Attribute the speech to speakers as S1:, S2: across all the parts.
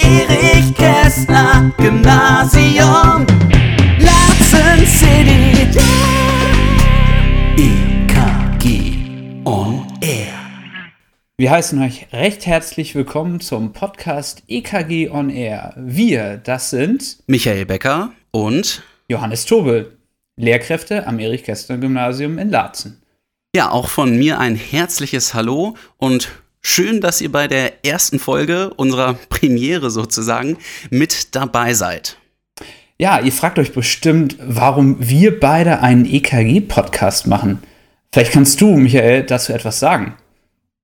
S1: Erich Kästner Gymnasium Latzen City EKG on Air
S2: Wir heißen euch recht herzlich willkommen zum Podcast EKG on Air. Wir, das sind
S3: Michael Becker und
S2: Johannes Tobel, Lehrkräfte am Erich Kästner Gymnasium in Laatzen.
S3: Ja, auch von mir ein herzliches Hallo und schön, dass ihr bei der ersten Folge unserer Premiere sozusagen mit dabei seid.
S2: Ja, ihr fragt euch bestimmt, warum wir beide einen EKG-Podcast machen. Vielleicht kannst du, Michael, dazu etwas sagen.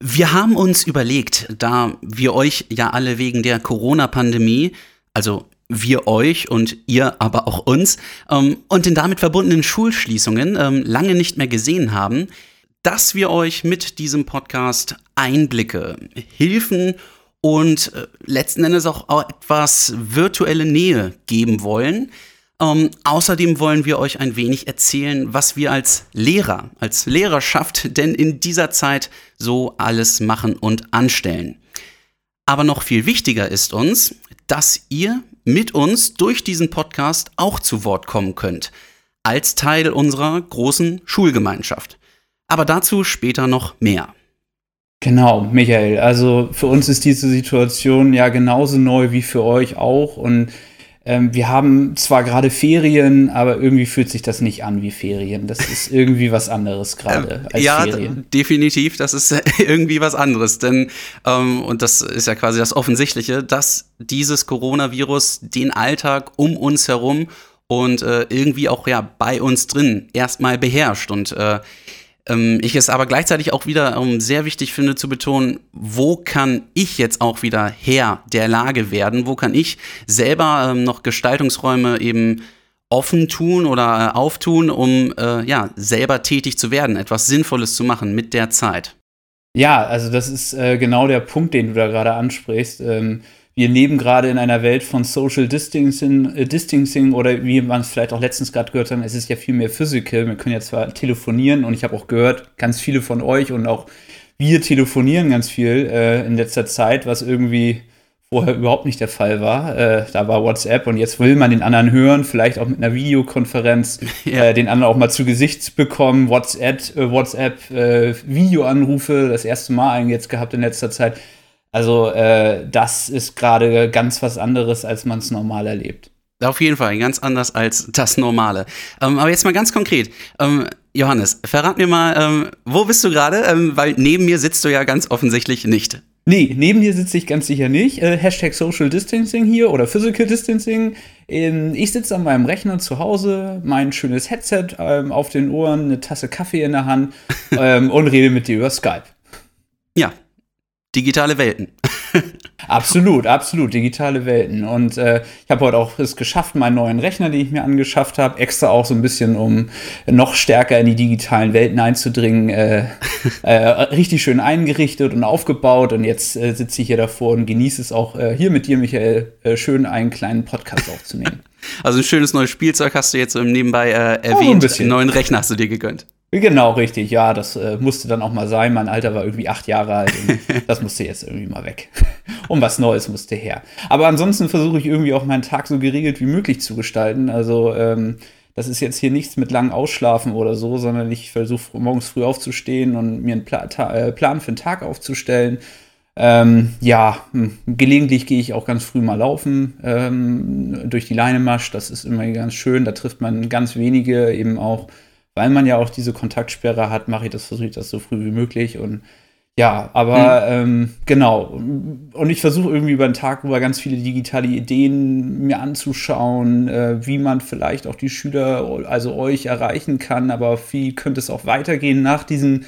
S3: Wir haben uns überlegt, da wir euch ja alle wegen der Corona-Pandemie, also wir euch und ihr aber auch uns, ähm, und den damit verbundenen Schulschließungen ähm, lange nicht mehr gesehen haben, dass wir euch mit diesem Podcast Einblicke, Hilfen und äh, letzten Endes auch, etwas virtuelle Nähe geben wollen. Ähm, außerdem wollen wir euch ein wenig erzählen, was wir als Lehrer, als Lehrerschaft denn in dieser Zeit so alles machen und anstellen. Aber noch viel wichtiger ist uns, dass ihr mit uns durch diesen Podcast auch zu Wort kommen könnt, als Teil unserer großen Schulgemeinschaft. Aber dazu später noch mehr.
S2: Genau, Michael. Also für uns ist diese Situation ja genauso neu wie für euch auch. Und ähm, wir haben zwar gerade Ferien, aber irgendwie fühlt sich das nicht an wie Ferien. Das ist irgendwie was anderes gerade als
S3: Ähm, ja,
S2: Ferien.
S3: d- definitiv. Das ist irgendwie was anderes. Denn, ähm, und das ist ja quasi das Offensichtliche, dass dieses Coronavirus den Alltag um uns herum und äh, irgendwie auch ja bei uns drin erstmal beherrscht. Und äh, ich es aber gleichzeitig auch wieder ähm, sehr wichtig finde zu betonen, wo kann ich jetzt auch wieder Herr der Lage werden? Wo kann ich selber ähm, noch Gestaltungsräume eben offen tun oder äh, auftun, um äh, ja selber tätig zu werden, etwas Sinnvolles zu machen mit der Zeit?
S2: Ja, also das ist äh, genau der Punkt, den du da gerade ansprichst. Wir leben gerade in einer Welt von Social Distancing, äh, Distancing oder wie man es vielleicht auch letztens gerade gehört hat, es ist ja viel mehr Physical. Wir können ja zwar telefonieren und ich habe auch gehört, ganz viele von euch und auch wir telefonieren ganz viel äh, in letzter Zeit, was irgendwie vorher überhaupt nicht der Fall war. Äh, da war WhatsApp und jetzt will man den anderen hören, vielleicht auch mit einer Videokonferenz,
S3: Ja.
S2: äh, den anderen auch mal zu Gesicht bekommen. WhatsApp, äh, WhatsApp äh, Videoanrufe, das erste Mal eigentlich jetzt gehabt in letzter Zeit. Also äh, das ist gerade ganz was anderes, als man es normal erlebt.
S3: Auf jeden Fall, ganz anders als das Normale. Ähm, aber jetzt mal ganz konkret. Ähm, Johannes, verrat mir mal, ähm, wo bist du gerade? Ähm, weil neben mir sitzt du ja ganz offensichtlich nicht.
S2: Nee, neben dir sitze ich ganz sicher nicht. Äh, Hashtag Social Distancing hier oder Physical Distancing. Ähm, ich sitze an meinem Rechner zu Hause, mein schönes Headset ähm, auf den Ohren, eine Tasse Kaffee in der Hand ähm, und rede mit dir über Skype.
S3: Ja, digitale Welten.
S2: Absolut, absolut, digitale Welten. Und äh, ich habe heute auch es geschafft, meinen neuen Rechner, den ich mir angeschafft habe, extra auch so ein bisschen, um noch stärker in die digitalen Welten einzudringen, äh, äh, richtig schön eingerichtet und aufgebaut. Und jetzt äh, sitze ich hier davor und genieße es auch äh, hier mit dir, Michael, äh, schön einen kleinen Podcast aufzunehmen.
S3: Also ein schönes neues Spielzeug hast du jetzt so im Nebenbei äh,
S2: ein
S3: erwähnt.
S2: bisschen.
S3: Einen neuen Rechner hast du dir gegönnt.
S2: Genau, richtig. Ja, das äh, musste dann auch mal sein. Mein Alter war irgendwie acht Jahre alt und das musste jetzt irgendwie mal weg. Und was Neues musste her. Aber ansonsten versuche ich irgendwie auch meinen Tag so geregelt wie möglich zu gestalten. Also, ähm, das ist jetzt hier nichts mit lang Ausschlafen oder so, sondern ich versuche morgens früh aufzustehen und mir einen Pla äh, Plan für den Tag aufzustellen. Ähm, ja, hm, gelegentlich gehe ich auch ganz früh mal laufen ähm, durch die Leinemasch. Das ist immer ganz schön. Da trifft man ganz wenige eben auch weil man ja auch diese Kontaktsperre hat, mache ich das, versuche ich das so früh wie möglich. Und ja, aber ähm, genau. Und ich versuche irgendwie über den Tag über ganz viele digitale Ideen mir anzuschauen, äh, wie man vielleicht auch die Schüler, also euch erreichen kann, aber wie könnte es auch weitergehen nach diesen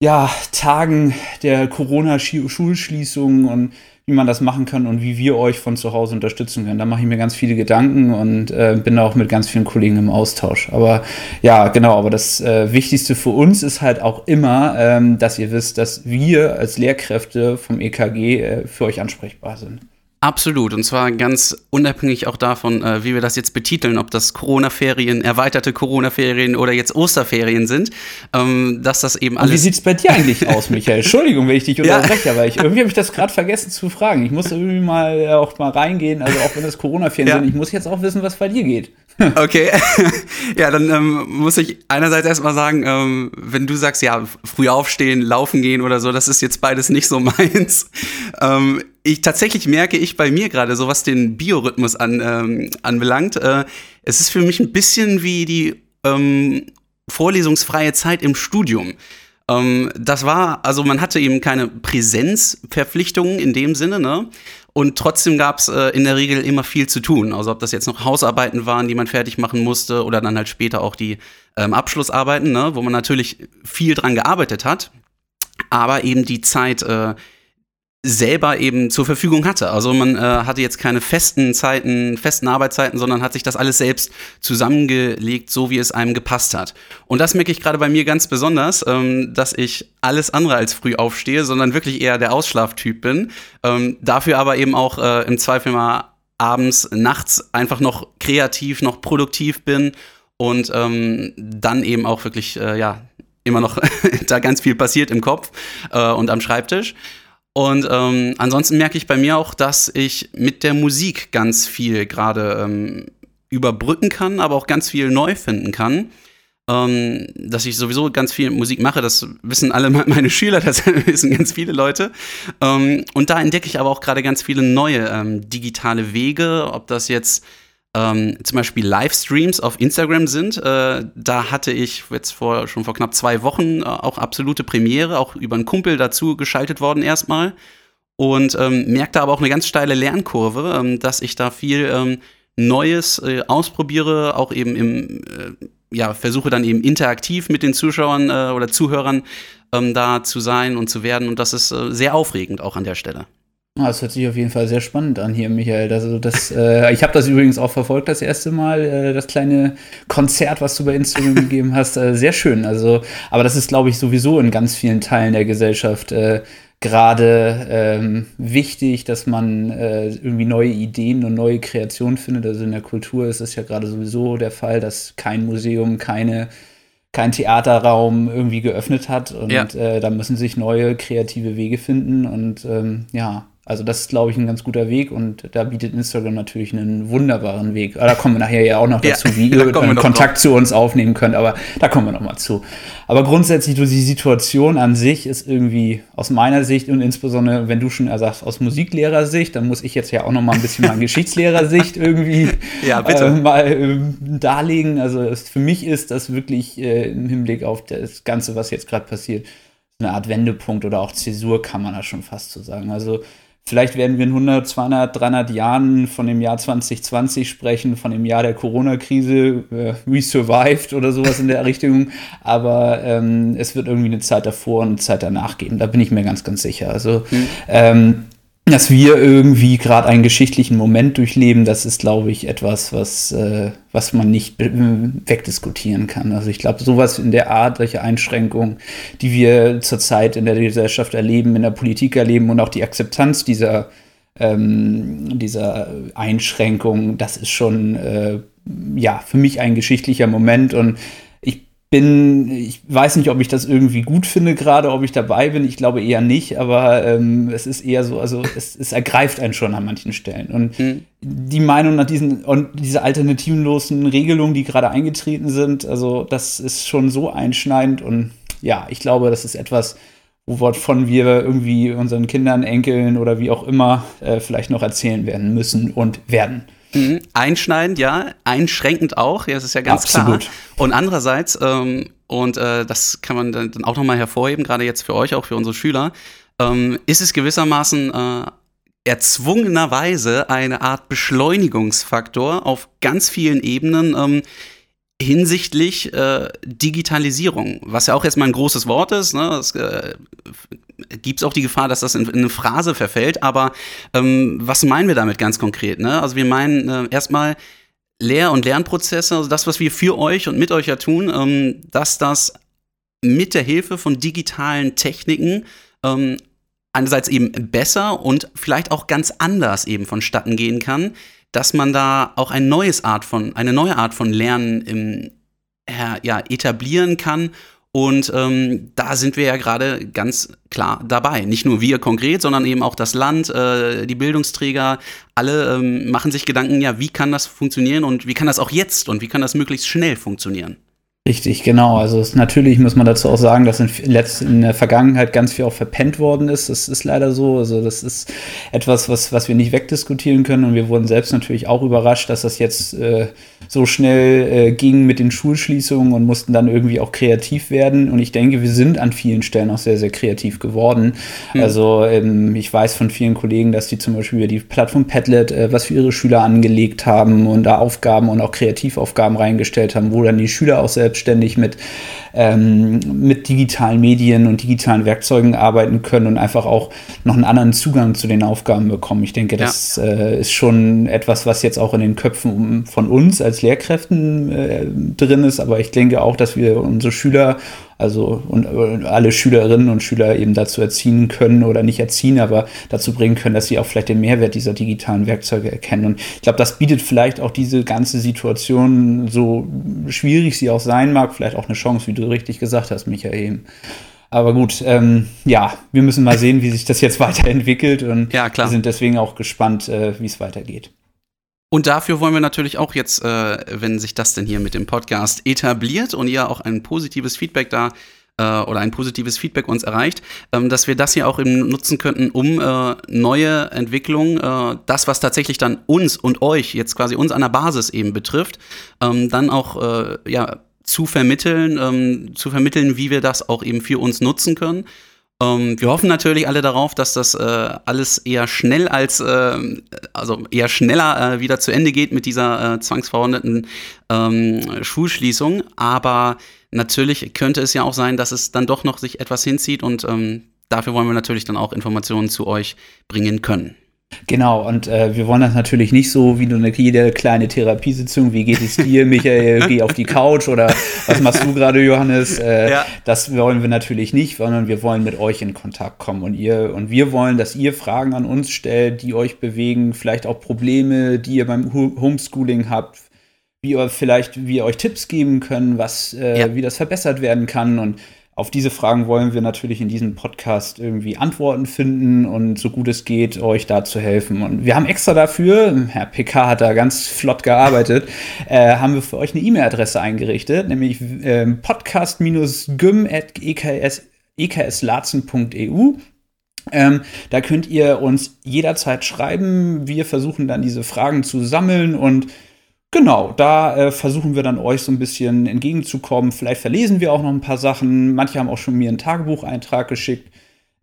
S2: ja, Tagen der Corona-Schulschließung und wie man das machen kann und wie wir euch von zu Hause unterstützen können. Da mache ich mir ganz viele Gedanken und äh, bin auch mit ganz vielen Kollegen im Austausch. Aber ja, genau, aber das äh, Wichtigste für uns ist halt auch immer, ähm, dass ihr wisst, dass wir als Lehrkräfte vom EKG äh, für euch ansprechbar sind.
S3: Absolut. Und zwar ganz unabhängig auch davon, äh, wie wir das jetzt betiteln, ob das Corona-Ferien, erweiterte Corona-Ferien oder jetzt Osterferien sind, ähm, dass das eben alles.
S2: Und wie sieht es bei dir eigentlich aus, Michael? Entschuldigung, wenn ich dich unterbreche, ja. aber ich, irgendwie habe ich das gerade vergessen zu fragen. Ich muss irgendwie mal äh, auch mal reingehen, also auch wenn das Corona-Ferien ja. sind, ich muss jetzt auch wissen, was bei dir geht.
S3: Okay, ja, dann ähm, muss ich einerseits erstmal sagen, ähm, wenn du sagst, ja, früh aufstehen, laufen gehen oder so, das ist jetzt beides nicht so meins. Ähm, ich tatsächlich merke ich bei mir gerade, so was den Biorhythmus an, ähm, anbelangt, äh, es ist für mich ein bisschen wie die ähm, vorlesungsfreie Zeit im Studium. Ähm, das war, also man hatte eben keine Präsenzverpflichtungen in dem Sinne, ne? Und trotzdem gab es äh, in der Regel immer viel zu tun. Also ob das jetzt noch Hausarbeiten waren, die man fertig machen musste, oder dann halt später auch die ähm, Abschlussarbeiten, ne? wo man natürlich viel dran gearbeitet hat, aber eben die Zeit äh, selber eben zur Verfügung hatte. Also man äh, hatte jetzt keine festen Zeiten, festen Arbeitszeiten, sondern hat sich das alles selbst zusammengelegt, so wie es einem gepasst hat. Und das merke ich gerade bei mir ganz besonders, ähm, dass ich alles andere als früh aufstehe, sondern wirklich eher der Ausschlaftyp bin. Ähm, dafür aber eben auch äh, im Zweifel mal abends, nachts einfach noch kreativ, noch produktiv bin und ähm, dann eben auch wirklich, äh, ja, immer noch da ganz viel passiert im Kopf äh, und am Schreibtisch. Und ähm, ansonsten merke ich bei mir auch, dass ich mit der Musik ganz viel gerade ähm, überbrücken kann, aber auch ganz viel neu finden kann. Ähm, dass ich sowieso ganz viel Musik mache, das wissen alle meine Schüler, das wissen ganz viele Leute. Ähm, und da entdecke ich aber auch gerade ganz viele neue ähm, digitale Wege, ob das jetzt ähm, zum Beispiel Livestreams auf Instagram sind. Äh, da hatte ich jetzt vor, schon vor knapp zwei Wochen äh, auch absolute Premiere, auch über einen Kumpel dazu geschaltet worden erstmal. Und ähm, merkte aber auch eine ganz steile Lernkurve, ähm, dass ich da viel ähm, Neues äh, ausprobiere, auch eben im, äh, ja, versuche dann eben interaktiv mit den Zuschauern äh, oder Zuhörern ähm, da zu sein und zu werden. Und das ist äh, sehr aufregend auch an der Stelle.
S2: Ah, das hört sich auf jeden Fall sehr spannend an hier, Michael. Also das, äh, ich habe das übrigens auch verfolgt das erste Mal, äh, das kleine Konzert, was du bei Instagram gegeben hast. Äh, sehr schön. Also, aber das ist, glaube ich, sowieso in ganz vielen Teilen der Gesellschaft äh, gerade ähm, wichtig, dass man äh, irgendwie neue Ideen und neue Kreationen findet. Also in der Kultur ist es ja gerade sowieso der Fall, dass kein Museum, keine kein Theaterraum irgendwie geöffnet hat und ja. äh, da müssen sich neue kreative Wege finden und ähm, ja, also das ist, glaube ich, ein ganz guter Weg und da bietet Instagram natürlich einen wunderbaren Weg. Da kommen wir nachher ja auch noch dazu, ja, wie ihr Kontakt drauf. zu uns aufnehmen könnt, aber da kommen wir noch mal zu. Aber grundsätzlich, die Situation an sich ist irgendwie aus meiner Sicht und insbesondere, wenn du schon sagst, aus Musiklehrersicht, dann muss ich jetzt ja auch noch mal ein bisschen mal Geschichtslehrer-Sicht irgendwie ja, äh, mal äh, darlegen. Also es, für mich ist das wirklich äh, im Hinblick auf das Ganze, was jetzt gerade passiert, eine Art Wendepunkt oder auch Zäsur, kann man da schon fast so sagen. Also Vielleicht werden wir in 100, 200, 300 Jahren von dem Jahr 2020 sprechen, von dem Jahr der Corona-Krise, äh, we survived oder sowas in der Richtung. Aber ähm, es wird irgendwie eine Zeit davor und eine Zeit danach geben. Da bin ich mir ganz, ganz sicher. Also mhm. ähm, dass wir irgendwie gerade einen geschichtlichen Moment durchleben, das ist, glaube ich, etwas, was, äh, was man nicht wegdiskutieren kann. Also ich glaube, sowas in der Art, solche Einschränkungen, die wir zurzeit in der Gesellschaft erleben, in der Politik erleben und auch die Akzeptanz dieser, ähm, dieser Einschränkungen, das ist schon äh, ja für mich ein geschichtlicher Moment und bin, ich weiß nicht, ob ich das irgendwie gut finde, gerade ob ich dabei bin. Ich glaube eher nicht, aber ähm, es ist eher so, also es, es, ergreift einen schon an manchen Stellen. Und mhm. die Meinung nach diesen und diese alternativenlosen Regelungen, die gerade eingetreten sind, also das ist schon so einschneidend und ja, ich glaube, das ist etwas, wovon wir irgendwie unseren Kindern, Enkeln oder wie auch immer äh, vielleicht noch erzählen werden müssen und werden.
S3: Mhm. Einschneidend, ja, einschränkend auch, ja, das ist ja ganz Absolut. klar. Und andererseits, ähm, und äh, das kann man dann auch nochmal hervorheben, gerade jetzt für euch, auch für unsere Schüler, ähm, ist es gewissermaßen äh, erzwungenerweise eine Art Beschleunigungsfaktor auf ganz vielen Ebenen. Ähm, hinsichtlich äh, Digitalisierung, was ja auch jetzt mal ein großes Wort ist. Ne? Es äh, gibt auch die Gefahr, dass das in, in eine Phrase verfällt. Aber ähm, was meinen wir damit ganz konkret? Ne? Also wir meinen äh, erstmal Lehr- und Lernprozesse, also das, was wir für euch und mit euch ja tun, ähm, dass das mit der Hilfe von digitalen Techniken ähm, einerseits eben besser und vielleicht auch ganz anders eben vonstatten gehen kann, dass man da auch ein neues Art von, eine neue Art von Lernen im, ja, etablieren kann und ähm, da sind wir ja gerade ganz klar dabei. Nicht nur wir konkret, sondern eben auch das Land, äh, die Bildungsträger, alle ähm, machen sich Gedanken, ja, wie kann das funktionieren und wie kann das auch jetzt und wie kann das möglichst schnell funktionieren.
S2: Richtig, genau. Also es, natürlich muss man dazu auch sagen, dass in, in, der Vergangenheit ganz viel auch verpennt worden ist. Das ist leider so. Also das ist etwas, was, was wir nicht wegdiskutieren können. Und wir wurden selbst natürlich auch überrascht, dass das jetzt äh, so schnell äh, ging mit den Schulschließungen und mussten dann irgendwie auch kreativ werden. Und ich denke, wir sind an vielen Stellen auch sehr, sehr kreativ geworden. Mhm. Also ähm, ich weiß von vielen Kollegen, dass die zum Beispiel über die Plattform Padlet äh, was für ihre Schüler angelegt haben und da Aufgaben und auch Kreativaufgaben reingestellt haben, wo dann die Schüler auch selbst selbstständig mit, ähm, mit digitalen Medien und digitalen Werkzeugen arbeiten können und einfach auch noch einen anderen Zugang zu den Aufgaben bekommen. Ich denke, das ja. äh, ist schon etwas, was jetzt auch in den Köpfen von uns als Lehrkräften äh, drin ist, aber ich denke auch, dass wir unsere Schüler also und, alle Schülerinnen und Schüler eben dazu erziehen können oder nicht erziehen, aber dazu bringen können, dass sie auch vielleicht den Mehrwert dieser digitalen Werkzeuge erkennen. Und ich glaube, das bietet vielleicht auch diese ganze Situation, so schwierig sie auch sein mag, vielleicht auch eine Chance, wie du richtig gesagt hast, Michael. Aber gut, ähm, ja, wir müssen mal sehen, wie sich das jetzt weiterentwickelt und ja, wir sind deswegen auch gespannt, äh, wie es weitergeht.
S3: Und dafür wollen wir natürlich auch jetzt, äh, wenn sich das denn hier mit dem Podcast etabliert und ihr auch ein positives Feedback da äh, oder ein positives Feedback uns erreicht, ähm, dass wir das hier auch eben nutzen könnten, um äh, neue Entwicklungen, äh, das, was tatsächlich dann uns und euch jetzt quasi uns an der Basis eben betrifft, ähm, dann auch ja, zu vermitteln, ähm, zu vermitteln, wie wir das auch eben für uns nutzen können. Ähm, wir hoffen natürlich alle darauf, dass das äh, alles eher schnell als, äh, also eher schneller äh, wieder zu Ende geht mit dieser äh, zwangsverordneten ähm, Schulschließung. Aber natürlich könnte es ja auch sein, dass es dann doch noch sich etwas hinzieht und ähm, dafür wollen wir natürlich dann auch Informationen zu euch bringen können.
S2: Genau, und äh, wir wollen das natürlich nicht so wie nur eine jede kleine Therapiesitzung, wie geht es dir, Michael, geh auf die Couch oder was machst du gerade, Johannes? Äh, ja. Das wollen wir natürlich nicht, sondern wir wollen mit euch in Kontakt kommen und ihr und wir wollen, dass ihr Fragen an uns stellt, die euch bewegen, vielleicht auch Probleme, die ihr beim Homeschooling habt, wie ihr vielleicht, wie ihr euch Tipps geben können, was, äh, ja. wie das verbessert werden kann und auf diese Fragen wollen wir natürlich in diesem Podcast irgendwie Antworten finden und so gut es geht, euch da zu helfen. Und wir haben extra dafür, Herr PK hat da ganz flott gearbeitet, äh, haben wir für euch eine E-Mail-Adresse eingerichtet, nämlich äh, podcast-gym.ekslatzen.eu. Ähm, da könnt ihr uns jederzeit schreiben. Wir versuchen dann diese Fragen zu sammeln und Genau, da äh, versuchen wir dann euch so ein bisschen entgegenzukommen. Vielleicht verlesen wir auch noch ein paar Sachen. Manche haben auch schon mir einen Tagebucheintrag geschickt,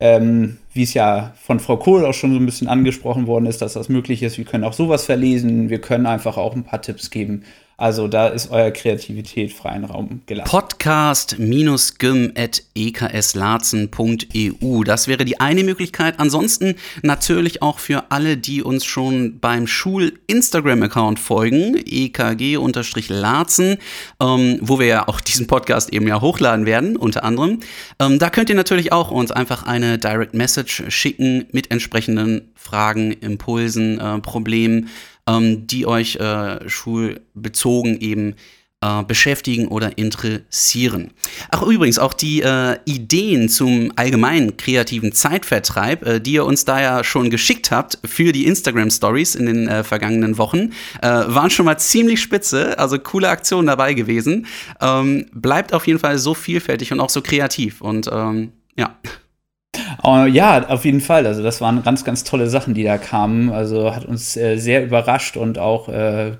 S2: ähm, wie es ja von Frau Kohl auch schon so ein bisschen angesprochen worden ist, dass das möglich ist. Wir können auch sowas verlesen. Wir können einfach auch ein paar Tipps geben, also da ist eure Kreativität freien Raum gelassen.
S3: Podcast-gym.ekslazen.eu. Das wäre die eine Möglichkeit. Ansonsten natürlich auch für alle, die uns schon beim Schul-Instagram-Account folgen, ekg-lazen, ähm, wo wir ja auch diesen Podcast eben ja hochladen werden, unter anderem. Ähm, da könnt ihr natürlich auch uns einfach eine Direct Message schicken mit entsprechenden Fragen, Impulsen, äh, Problemen ähm, die euch äh, schulbezogen eben äh, beschäftigen oder interessieren. Ach übrigens, auch die äh, Ideen zum allgemeinen kreativen Zeitvertreib, äh, die ihr uns da ja schon geschickt habt für die Instagram Stories in den äh, vergangenen Wochen, äh, waren schon mal ziemlich spitze, also coole Aktionen dabei gewesen. Ähm, bleibt auf jeden Fall so vielfältig und auch so kreativ und ähm, ja.
S2: Uh, ja, auf jeden Fall. Also das waren ganz, ganz tolle Sachen, die da kamen. Also hat uns äh, sehr überrascht und auch, äh,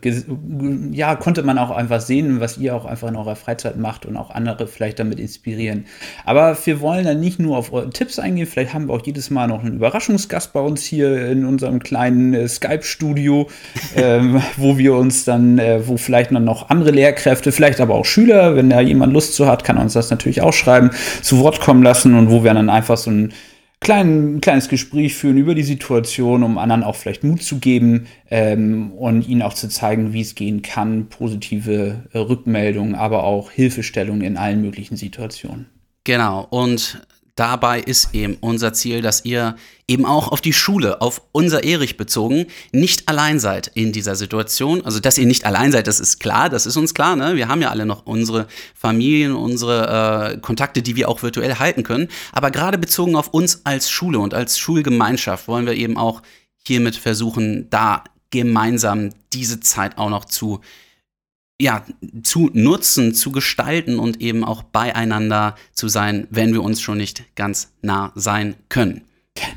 S2: ja, konnte man auch einfach sehen, was ihr auch einfach in eurer Freizeit macht und auch andere vielleicht damit inspirieren. Aber wir wollen dann nicht nur auf eure Tipps eingehen. Vielleicht haben wir auch jedes Mal noch einen Überraschungsgast bei uns hier in unserem kleinen äh, Skype-Studio, ähm, wo wir uns dann, äh, wo vielleicht dann noch andere Lehrkräfte, vielleicht aber auch Schüler, wenn da jemand Lust zu hat, kann uns das natürlich auch schreiben, zu Wort kommen lassen und wo wir dann einfach so ein klein, kleines Gespräch führen über die Situation, um anderen auch vielleicht Mut zu geben ähm, und ihnen auch zu zeigen, wie es gehen kann, positive äh, Rückmeldungen, aber auch Hilfestellungen in allen möglichen Situationen.
S3: Genau, und dabei ist eben unser Ziel, dass ihr eben auch auf die Schule, auf unser Erich bezogen, nicht allein seid in dieser Situation. Also, dass ihr nicht allein seid, das ist klar, das ist uns klar. Ne? Wir haben ja alle noch unsere Familien, unsere äh, Kontakte, die wir auch virtuell halten können. Aber gerade bezogen auf uns als Schule und als Schulgemeinschaft wollen wir eben auch hiermit versuchen, da gemeinsam diese Zeit auch noch zu ja, zu nutzen, zu gestalten und eben auch beieinander zu sein, wenn wir uns schon nicht ganz nah sein können.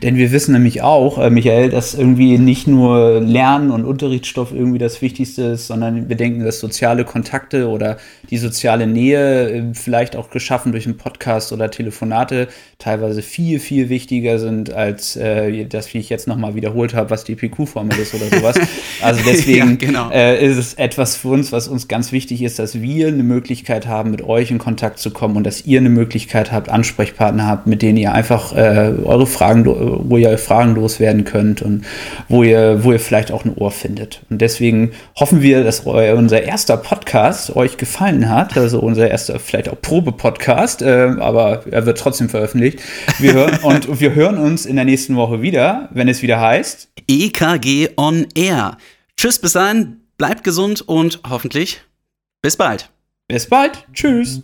S2: Denn wir wissen nämlich auch, äh, Michael, dass irgendwie nicht nur Lernen und Unterrichtsstoff irgendwie das Wichtigste ist, sondern wir denken, dass soziale Kontakte oder die soziale Nähe, äh, vielleicht auch geschaffen durch einen Podcast oder Telefonate, teilweise viel, viel wichtiger sind als äh, das, wie ich jetzt nochmal wiederholt habe, was die PQ-Formel ist oder sowas. Also deswegen ja, genau. äh, ist es etwas für uns, was uns ganz wichtig ist, dass wir eine Möglichkeit haben, mit euch in Kontakt zu kommen und dass ihr eine Möglichkeit habt, Ansprechpartner habt, mit denen ihr einfach äh, eure Fragen wo ihr Fragen loswerden könnt und wo ihr, wo ihr vielleicht auch ein Ohr findet. Und deswegen hoffen wir, dass unser erster Podcast euch gefallen hat. Also unser erster, vielleicht auch Probe-Podcast, äh, aber er wird trotzdem veröffentlicht. Wir hören, und wir hören uns in der nächsten Woche wieder, wenn es wieder heißt
S3: EKG on Air. Tschüss, bis dahin, bleibt gesund und hoffentlich bis bald.
S2: Bis bald. Tschüss.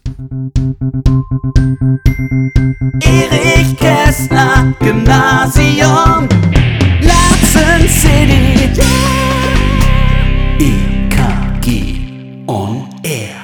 S1: Erich Kästner, Gymnasium, Larsen City. Yeah. EKG on Air.